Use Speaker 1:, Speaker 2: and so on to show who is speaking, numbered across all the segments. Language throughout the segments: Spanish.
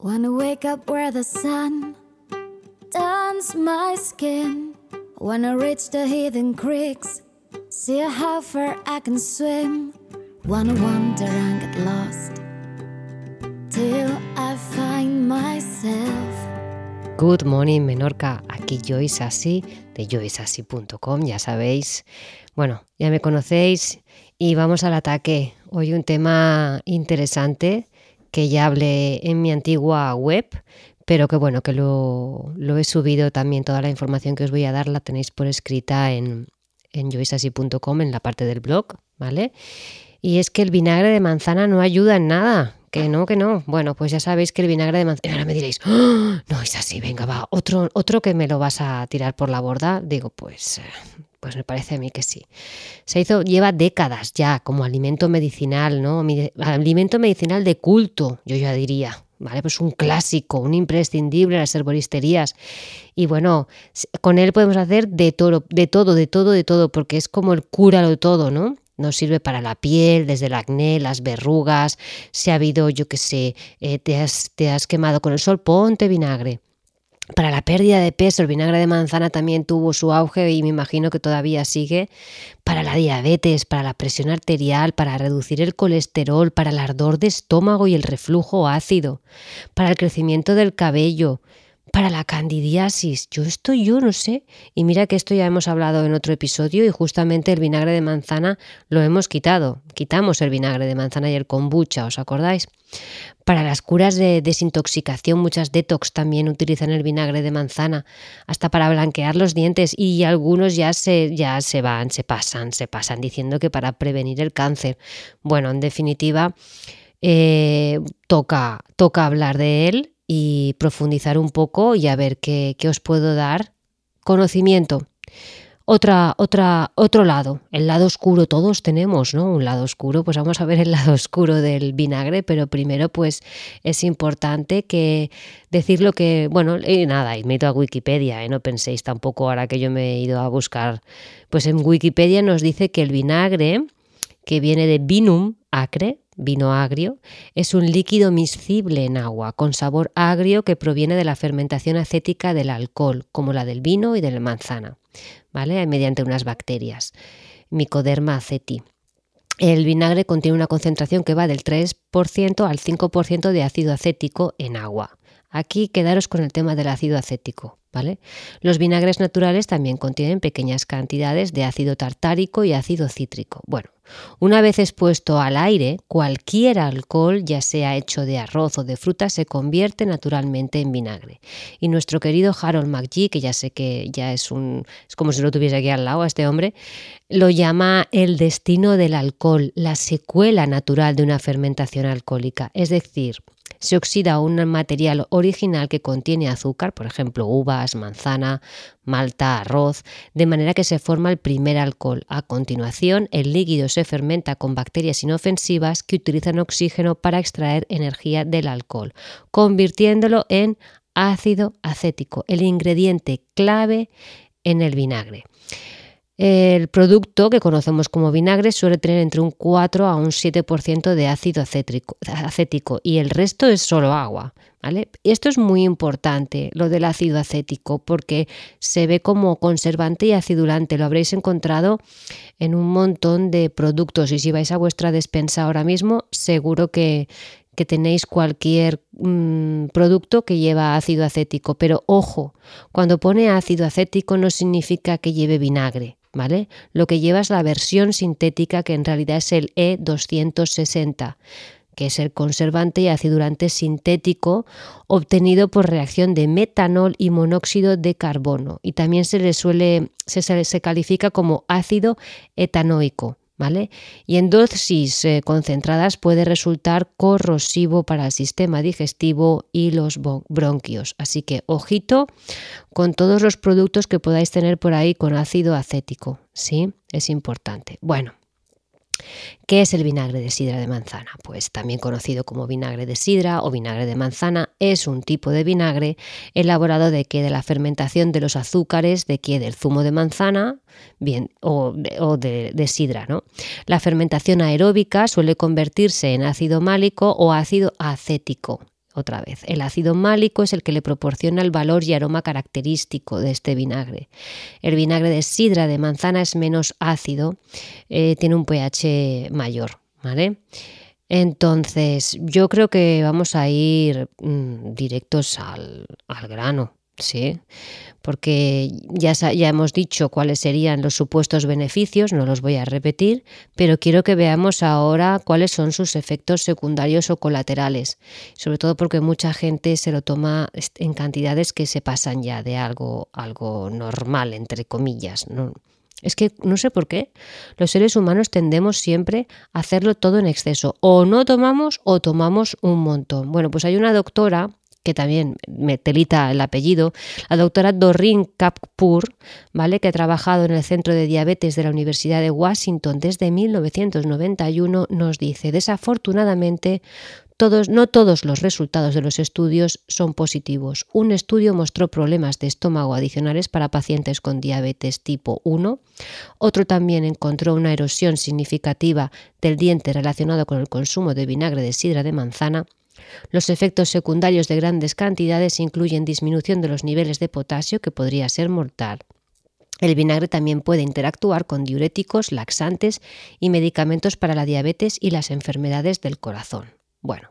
Speaker 1: Wanna wake up where the sun turns my skin. Wanna reach the hidden creeks, see how far I can swim. Wanna wander and get lost till I find myself.
Speaker 2: Good morning Menorca, aquí Joyce Así de joyceasí.com, ya sabéis. Bueno, ya me conocéis y vamos al ataque. Hoy un tema interesante que ya hablé en mi antigua web, pero que bueno, que lo, lo he subido también, toda la información que os voy a dar la tenéis por escrita en, en en la parte del blog, ¿vale? Y es que el vinagre de manzana no ayuda en nada. Que no, que no. Bueno, pues ya sabéis que el vinagre de manzana. Ahora me diréis, ¡Oh! no es así, venga, va, otro, otro que me lo vas a tirar por la borda. Digo, pues, eh, pues me parece a mí que sí. Se hizo, lleva décadas ya como alimento medicinal, ¿no? Alimento medicinal de culto, yo ya diría. ¿Vale? Pues un clásico, un imprescindible en las herboristerías. Y bueno, con él podemos hacer de todo, de todo, de todo, de todo, porque es como el cúralo todo, ¿no? Nos sirve para la piel, desde el acné, las verrugas. Si ha habido, yo qué sé, eh, te, has, te has quemado con el sol, ponte vinagre. Para la pérdida de peso, el vinagre de manzana también tuvo su auge y me imagino que todavía sigue. Para la diabetes, para la presión arterial, para reducir el colesterol, para el ardor de estómago y el reflujo ácido, para el crecimiento del cabello, para la candidiasis. Yo esto yo no sé. Y mira que esto ya hemos hablado en otro episodio y justamente el vinagre de manzana lo hemos quitado. Quitamos el vinagre de manzana y el kombucha, ¿os acordáis? Para las curas de desintoxicación, muchas detox también utilizan el vinagre de manzana, hasta para blanquear los dientes y algunos ya se, ya se van, se pasan, se pasan diciendo que para prevenir el cáncer. Bueno, en definitiva, eh, toca, toca hablar de él y profundizar un poco y a ver qué, qué os puedo dar. Conocimiento. Otra, otra, otro lado, el lado oscuro, todos tenemos, ¿no? Un lado oscuro, pues vamos a ver el lado oscuro del vinagre, pero primero pues es importante que decir lo que, bueno, y nada, y me he ido a Wikipedia, ¿eh? no penséis tampoco ahora que yo me he ido a buscar, pues en Wikipedia nos dice que el vinagre, que viene de vinum, acre, vino agrio, es un líquido miscible en agua, con sabor agrio que proviene de la fermentación acética del alcohol, como la del vino y de la manzana, ¿vale? mediante unas bacterias, Mycoderma aceti. El vinagre contiene una concentración que va del 3% al 5% de ácido acético en agua. Aquí quedaros con el tema del ácido acético. ¿vale? Los vinagres naturales también contienen pequeñas cantidades de ácido tartárico y ácido cítrico. Bueno, una vez expuesto al aire, cualquier alcohol, ya sea hecho de arroz o de fruta, se convierte naturalmente en vinagre. Y nuestro querido Harold McGee, que ya sé que ya es un es como si lo tuviese aquí al lado a este hombre, lo llama el destino del alcohol, la secuela natural de una fermentación alcohólica, es decir, se oxida un material original que contiene azúcar, por ejemplo, uvas, manzana, malta, arroz, de manera que se forma el primer alcohol. A continuación, el líquido se fermenta con bacterias inofensivas que utilizan oxígeno para extraer energía del alcohol, convirtiéndolo en ácido acético, el ingrediente clave en el vinagre. El producto que conocemos como vinagre suele tener entre un 4 a un 7% de ácido acético y el resto es solo agua. ¿vale? Esto es muy importante, lo del ácido acético, porque se ve como conservante y acidulante. Lo habréis encontrado en un montón de productos y si vais a vuestra despensa ahora mismo, seguro que, que tenéis cualquier mm, producto que lleva ácido acético. Pero ojo, cuando pone ácido acético no significa que lleve vinagre. Lo que lleva es la versión sintética que en realidad es el E260 que es el conservante y acidulante sintético obtenido por reacción de metanol y monóxido de carbono. Y también se le suele, se, se califica como ácido etanoico. ¿Vale? Y en dosis eh, concentradas puede resultar corrosivo para el sistema digestivo y los bronquios. Así que ojito con todos los productos que podáis tener por ahí con ácido acético, ¿sí? Es importante. Bueno, ¿Qué es el vinagre de sidra de manzana? Pues también conocido como vinagre de sidra o vinagre de manzana, es un tipo de vinagre elaborado de que de la fermentación de los azúcares de que del zumo de manzana bien, o, de, de, sidra. ¿no? La fermentación aeróbica suele convertirse en ácido málico o ácido acético otra vez. El ácido málico es el que le proporciona el valor y aroma característico de este vinagre. El vinagre de sidra de manzana es menos ácido, eh, tiene un pH mayor, ¿vale? Entonces, yo creo que vamos a ir mm, directos al, al grano. Sí, porque ya, ya hemos dicho cuáles serían los supuestos beneficios, no los voy a repetir, pero quiero que veamos ahora cuáles son sus efectos secundarios o colaterales, sobre todo porque mucha gente se lo toma en cantidades que se pasan ya de algo, algo normal, entre comillas. ¿no? Es que no sé por qué los seres humanos tendemos siempre a hacerlo todo en exceso. O no tomamos o tomamos un montón. Bueno, pues hay una doctora que también me telita el apellido, la doctora Doreen Kapur, ¿vale? que ha trabajado en el Centro de Diabetes de la Universidad de Washington desde 1991, nos dice, desafortunadamente, todos, no todos los resultados de los estudios son positivos. Un estudio mostró problemas de estómago adicionales para pacientes con diabetes tipo 1. Otro también encontró una erosión significativa del diente relacionado con el consumo de vinagre de sidra de manzana los efectos secundarios de grandes cantidades incluyen disminución de los niveles de potasio, que podría ser mortal. El vinagre también puede interactuar con diuréticos, laxantes y medicamentos para la diabetes y las enfermedades del corazón. Bueno,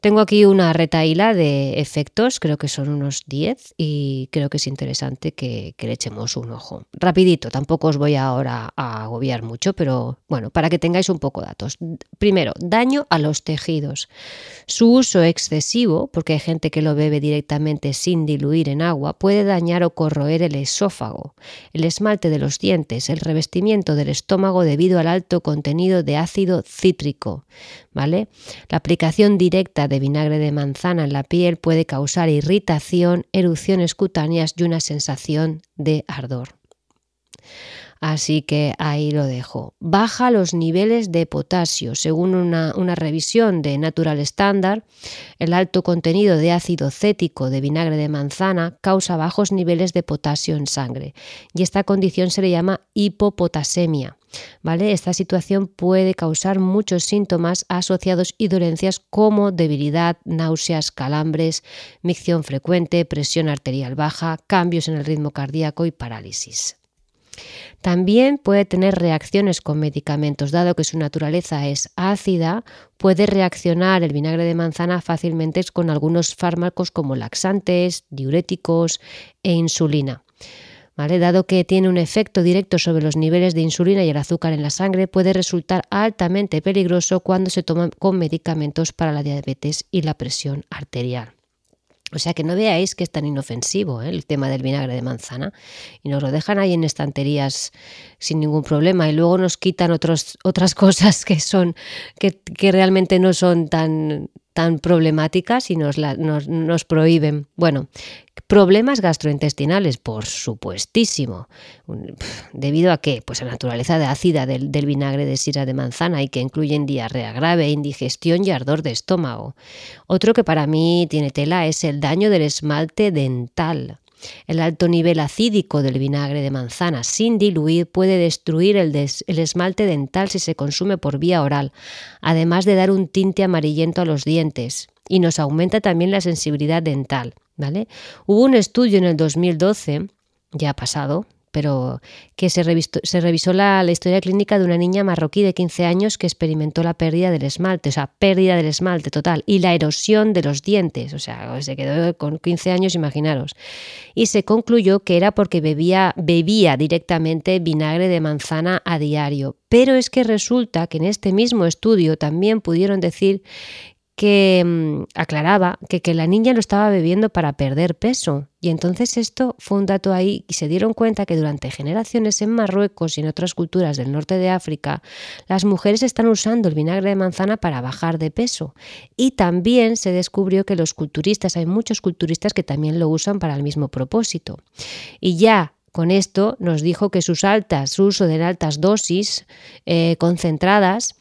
Speaker 2: tengo aquí una retaíla de efectos, creo que son unos 10 y creo que es interesante que, le echemos un ojo. Rapidito, tampoco os voy ahora a agobiar mucho, pero bueno, para que tengáis un poco datos. Primero, daño a los tejidos. Su uso excesivo, porque hay gente que lo bebe directamente sin diluir en agua, puede dañar o corroer el esófago, el esmalte de los dientes, el revestimiento del estómago debido al alto contenido de ácido cítrico. ¿Vale? La aplicación directa de vinagre de manzana en la piel puede causar irritación, erupciones cutáneas y una sensación de ardor. Así que ahí lo dejo. Baja los niveles de potasio. Según una, revisión de Natural Standard, el alto contenido de ácido cético de vinagre de manzana causa bajos niveles de potasio en sangre y esta condición se le llama hipopotasemia. ¿Vale? Esta situación puede causar muchos síntomas asociados y dolencias como debilidad, náuseas, calambres, micción frecuente, presión arterial baja, cambios en el ritmo cardíaco y parálisis. También puede tener reacciones con medicamentos, dado que su naturaleza es ácida, puede reaccionar el vinagre de manzana fácilmente con algunos fármacos como laxantes, diuréticos e insulina. Dado que tiene un efecto directo sobre los niveles de insulina y el azúcar en la sangre, puede resultar altamente peligroso cuando se toman con medicamentos para la diabetes y la presión arterial. O sea que no veáis que es tan inofensivo ¿eh? el tema del vinagre de manzana y nos lo dejan ahí en estanterías sin ningún problema y luego nos quitan otros, otras cosas que son que, que realmente no son tan, tan problemáticas y nos, nos, prohíben. Bueno, problemas gastrointestinales, por supuestísimo. ¿Debido a qué? Pues a la naturaleza de ácida del, vinagre de sira de manzana y que incluyen diarrea grave, indigestión y ardor de estómago. Otro que para mí tiene tela es el daño del esmalte dental. El alto nivel acídico del vinagre de manzana sin diluir puede destruir el, esmalte dental si se consume por vía oral, además de dar un tinte amarillento a los dientes y nos aumenta también la sensibilidad dental. ¿Vale? Hubo un estudio en el 2012, ya pasado, pero que se, revisó la, historia clínica de una niña marroquí de 15 años que experimentó la pérdida del esmalte, o sea, pérdida del esmalte total, y la erosión de los dientes, o sea, se quedó con 15 años, imaginaros. Y se concluyó que era porque bebía directamente vinagre de manzana a diario. Pero es que resulta que en este mismo estudio también pudieron decir que mm, aclaraba que, que, la niña lo estaba bebiendo para perder peso. Y entonces esto fue un dato ahí y se dieron cuenta que durante generaciones en Marruecos y en otras culturas del norte de África, las mujeres están usando el vinagre de manzana para bajar de peso. Y también se descubrió que los culturistas, hay muchos culturistas que también lo usan para el mismo propósito. Y ya con esto nos dijo que sus altas, su uso de altas dosis eh, concentradas,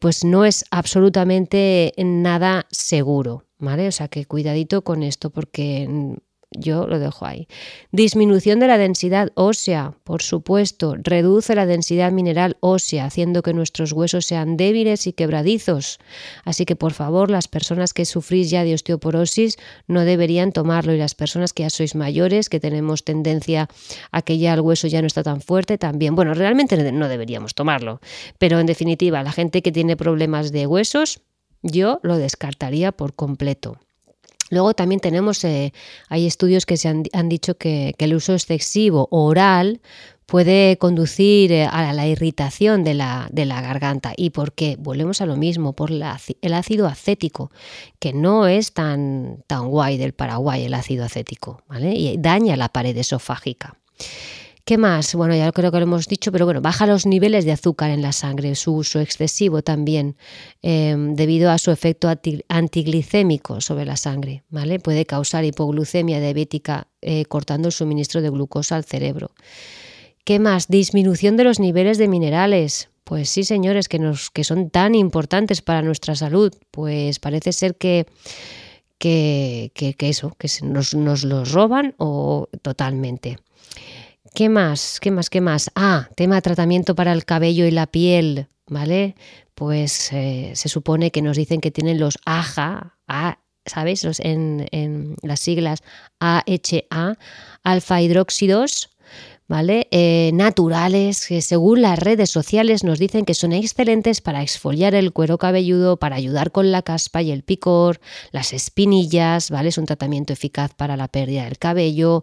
Speaker 2: pues no es absolutamente nada seguro, ¿vale? O sea que cuidadito con esto porque yo lo dejo ahí. Disminución de la densidad ósea, por supuesto, reduce la densidad mineral ósea, haciendo que nuestros huesos sean débiles y quebradizos. Así que por favor, las personas que sufrís ya de osteoporosis no deberían tomarlo y las personas que ya sois mayores, que tenemos tendencia a que ya el hueso ya no está tan fuerte, también. Bueno, realmente no deberíamos tomarlo, pero en definitiva, la gente que tiene problemas de huesos, yo lo descartaría por completo. Luego también tenemos, eh, hay estudios que se han, dicho que, el uso excesivo oral puede conducir eh, a la irritación de la, de la, garganta. ¿Y por qué? Volvemos a lo mismo, por el ácido acético, que no es tan, tan guay del Paraguay el ácido acético, ¿vale? Y daña la pared esofágica. ¿Qué más? Bueno, ya creo que lo hemos dicho, pero bueno, baja los niveles de azúcar en la sangre, su uso excesivo también, em, debido a su efecto antiglicémico sobre la sangre, ¿vale? Puede causar hipoglucemia diabética eh, cortando el suministro de glucosa al cerebro. ¿Qué más? Disminución de los niveles de minerales. Pues sí, señores, que, nos, que son tan importantes para nuestra salud. Pues parece ser que, que, eso, que nos, nos los roban o totalmente. ¿Qué más? ¿Qué más? ¿Qué más? Ah, tema tratamiento para el cabello y la piel, ¿vale? Pues eh, se supone que nos dicen que tienen los AHA, ¿sabéis? en, en, las siglas AHA, alfa hidróxidos, ¿vale? Eh, naturales, que según las redes sociales nos dicen que son excelentes para exfoliar el cuero cabelludo, para ayudar con la caspa y el picor, las espinillas, ¿vale? Es un tratamiento eficaz para la pérdida del cabello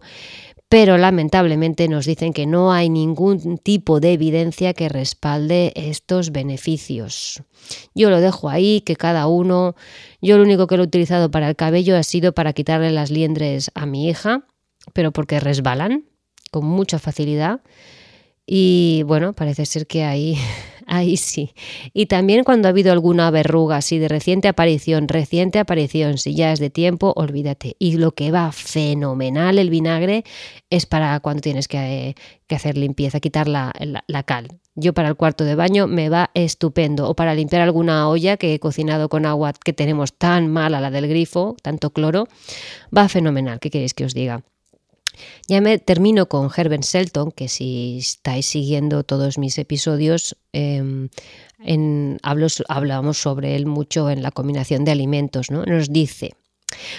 Speaker 2: pero lamentablemente nos dicen que no hay ningún tipo de evidencia que respalde estos beneficios. Yo lo dejo ahí, que cada uno, yo lo único que lo he utilizado para el cabello ha sido para quitarle las liendres a mi hija, pero porque resbalan con mucha facilidad. Y bueno, parece ser que ahí Ahí sí. Y también cuando ha habido alguna verruga así de reciente aparición, reciente aparición, si ya es de tiempo, olvídate. Y lo que va fenomenal el vinagre es para cuando tienes que, hacer limpieza, quitar la, la, cal. Yo para el cuarto de baño me va estupendo. O para limpiar alguna olla que he cocinado con agua que tenemos tan mala, la del grifo, tanto cloro, va fenomenal. ¿Qué queréis que os diga? Ya me termino con Herbert Selton, que si estáis siguiendo todos mis episodios, em, hablamos sobre él mucho en la combinación de alimentos. ¿no? Nos dice,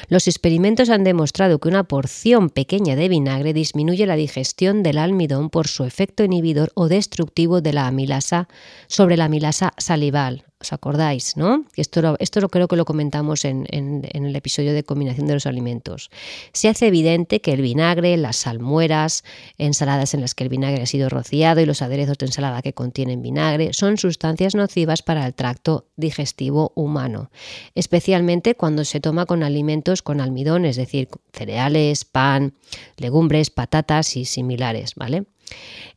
Speaker 2: los experimentos han demostrado que una porción pequeña de vinagre disminuye la digestión del almidón por su efecto inhibidor o destructivo de la amilasa sobre la amilasa salival. ¿Os acordáis? ¿no? Esto, lo, esto lo creo que lo comentamos en, el episodio de combinación de los alimentos. Se hace evidente que el vinagre, las salmueras, ensaladas en las que el vinagre ha sido rociado y los aderezos de ensalada que contienen vinagre son sustancias nocivas para el tracto digestivo humano, especialmente cuando se toma con alimentos con almidón, es decir, cereales, pan, legumbres, patatas y similares, ¿vale?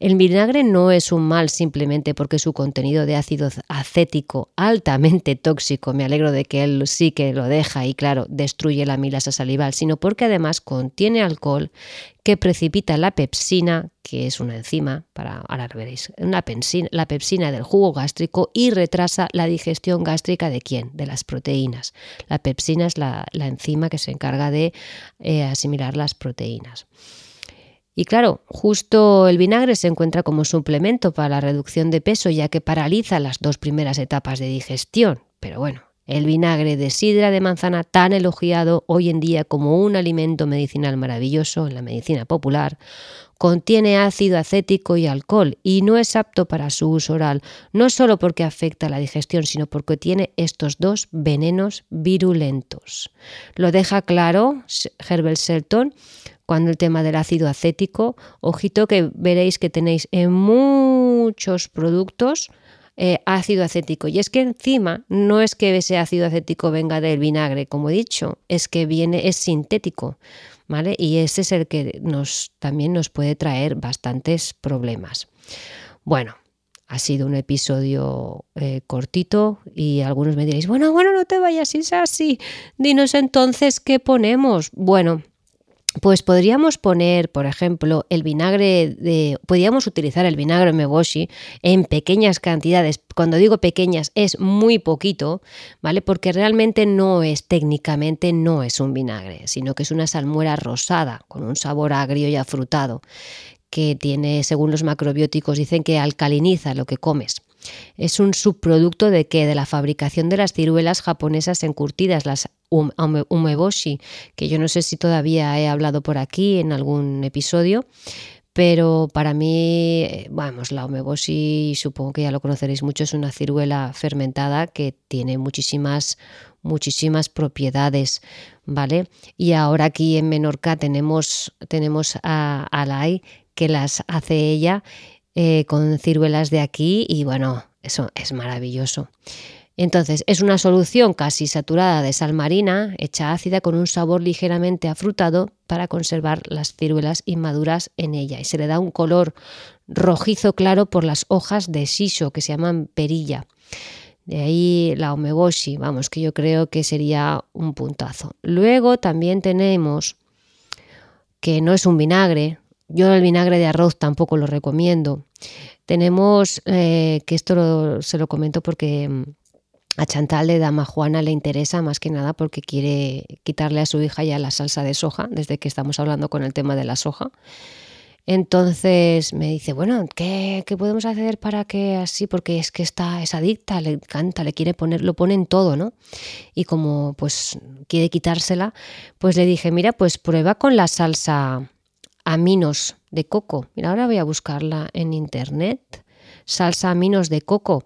Speaker 2: El vinagre no es un mal simplemente porque su contenido de ácido acético altamente tóxico, me alegro de que él sí que lo deja y claro, destruye la milasa salival, sino porque además contiene alcohol que precipita la pepsina, que es una enzima, para ahora veréis, la pepsina del jugo gástrico y retrasa la digestión gástrica de quién? De las proteínas. La pepsina es la, enzima que se encarga de eh, asimilar las proteínas. Y claro, justo el vinagre se encuentra como suplemento para la reducción de peso ya que paraliza las dos primeras etapas de digestión. Pero bueno, el vinagre de sidra de manzana tan elogiado hoy en día como un alimento medicinal maravilloso en la medicina popular, contiene ácido acético y alcohol y no es apto para su uso oral, no solo porque afecta la digestión, sino porque tiene estos dos venenos virulentos. Lo deja claro Herbert Shelton cuando el tema del ácido acético, ojito que veréis que tenéis en muchos productos eh, ácido acético. Y es que encima no es que ese ácido acético venga del vinagre, como he dicho, es que viene, es sintético. ¿Vale? Y ese es el que nos, también nos puede traer bastantes problemas. Bueno, ha sido un episodio eh, cortito y algunos me diréis, bueno, bueno, no te vayas, es así. Dinos entonces qué ponemos. Bueno, pues podríamos poner, por ejemplo, el vinagre de. Podríamos utilizar el vinagre meboshi en pequeñas cantidades. Cuando digo pequeñas, es muy poquito, ¿vale? Porque realmente no es, técnicamente, no es un vinagre, sino que es una salmuera rosada, con un sabor agrio y afrutado, que tiene, según los macrobióticos, dicen que alcaliniza lo que comes. Es un subproducto de que de la fabricación de las ciruelas japonesas encurtidas, las umeboshi, que yo no sé si todavía he hablado por aquí en algún episodio, pero para mí, vamos, la umeboshi, supongo que ya lo conoceréis mucho, es una ciruela fermentada que tiene muchísimas muchísimas propiedades, ¿vale? Y ahora aquí en Menorca tenemos, tenemos a Alay que las hace ella eh, con ciruelas de aquí y bueno, eso es maravilloso. Entonces, es una solución casi saturada de sal marina, hecha ácida con un sabor ligeramente afrutado para conservar las ciruelas inmaduras en ella. Y se le da un color rojizo claro por las hojas de shiso que se llaman perilla. De ahí la omeboshi, vamos, que yo creo que sería un puntazo. Luego también tenemos que no es un vinagre, yo el vinagre de arroz tampoco lo recomiendo. Tenemos, eh, que esto se lo comento porque mm, a Chantal de Dama Juana le interesa más que nada porque quiere quitarle a su hija ya la salsa de soja, desde que estamos hablando con el tema de la soja. Entonces me dice, bueno, ¿qué, ¿qué, podemos hacer para que así? Porque es que está, es adicta, le encanta, le quiere poner, lo pone en todo, ¿no? Y como pues quiere quitársela, pues le dije, mira, pues prueba con la salsa aminos de coco. Mira, ahora voy a buscarla en internet. Salsa aminos de coco.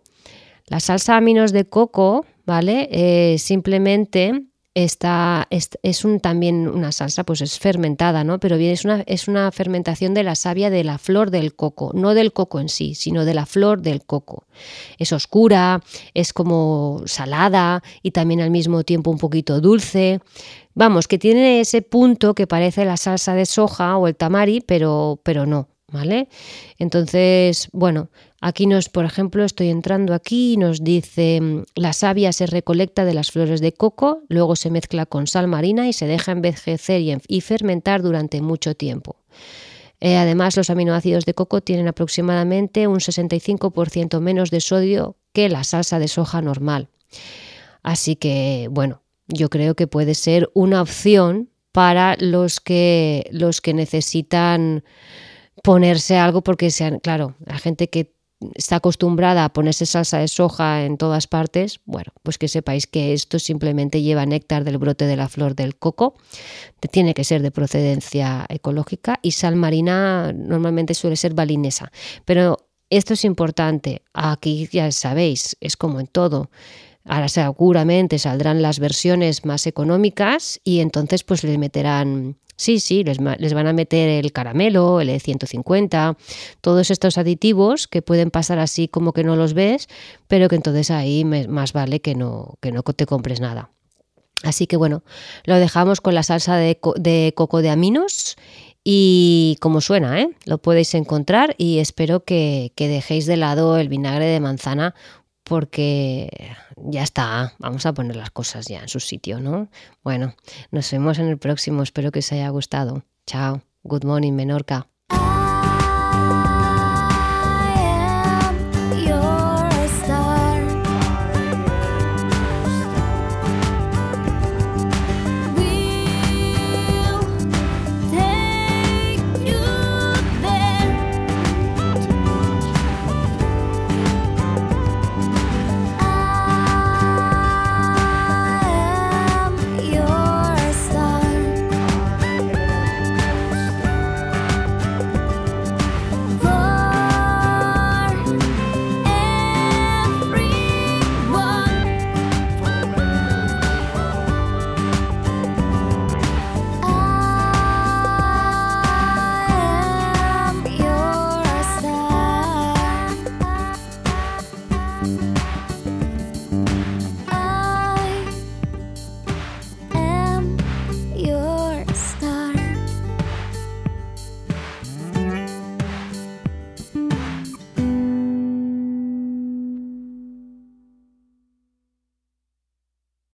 Speaker 2: La salsa aminos de coco, ¿vale? Eh, simplemente está, es, un, también una salsa, pues es fermentada, ¿no? Pero bien, es una, es una fermentación de la savia de la flor del coco, no del coco en sí, sino de la flor del coco. Es oscura, es como salada y también al mismo tiempo un poquito dulce. Vamos, que tiene ese punto que parece la salsa de soja o el tamari, pero, pero no, ¿vale? Entonces, bueno, aquí nos, por ejemplo, estoy entrando aquí y nos dice, mm, la savia se recolecta de las flores de coco, luego se mezcla con sal marina y se deja envejecer y, fermentar durante mucho tiempo. Eh, además, los aminoácidos de coco tienen aproximadamente un 65% menos de sodio que la salsa de soja normal. Así que, bueno, yo creo que puede ser una opción para los que, los que necesitan ponerse algo porque sean, claro, la gente que está acostumbrada a ponerse salsa de soja en todas partes, bueno, pues que sepáis que esto simplemente lleva néctar del brote de la flor del coco, tiene que ser de procedencia ecológica y sal marina normalmente suele ser balinesa, pero esto es importante, aquí ya sabéis, es como en todo, Ahora seguramente saldrán las versiones más económicas y entonces pues les meterán, sí, sí, les, les van a meter el caramelo, el E150, todos estos aditivos que pueden pasar así como que no los ves, pero que entonces ahí más vale que no, que no te compres nada. Así que bueno, lo dejamos con la salsa de, de coco de aminos y como suena, ¿eh? lo podéis encontrar y espero que dejéis de lado el vinagre de manzana porque ya está, vamos a poner las cosas ya en su sitio, ¿no? Bueno, nos vemos en el próximo, espero que os haya gustado. Chao, good morning Menorca.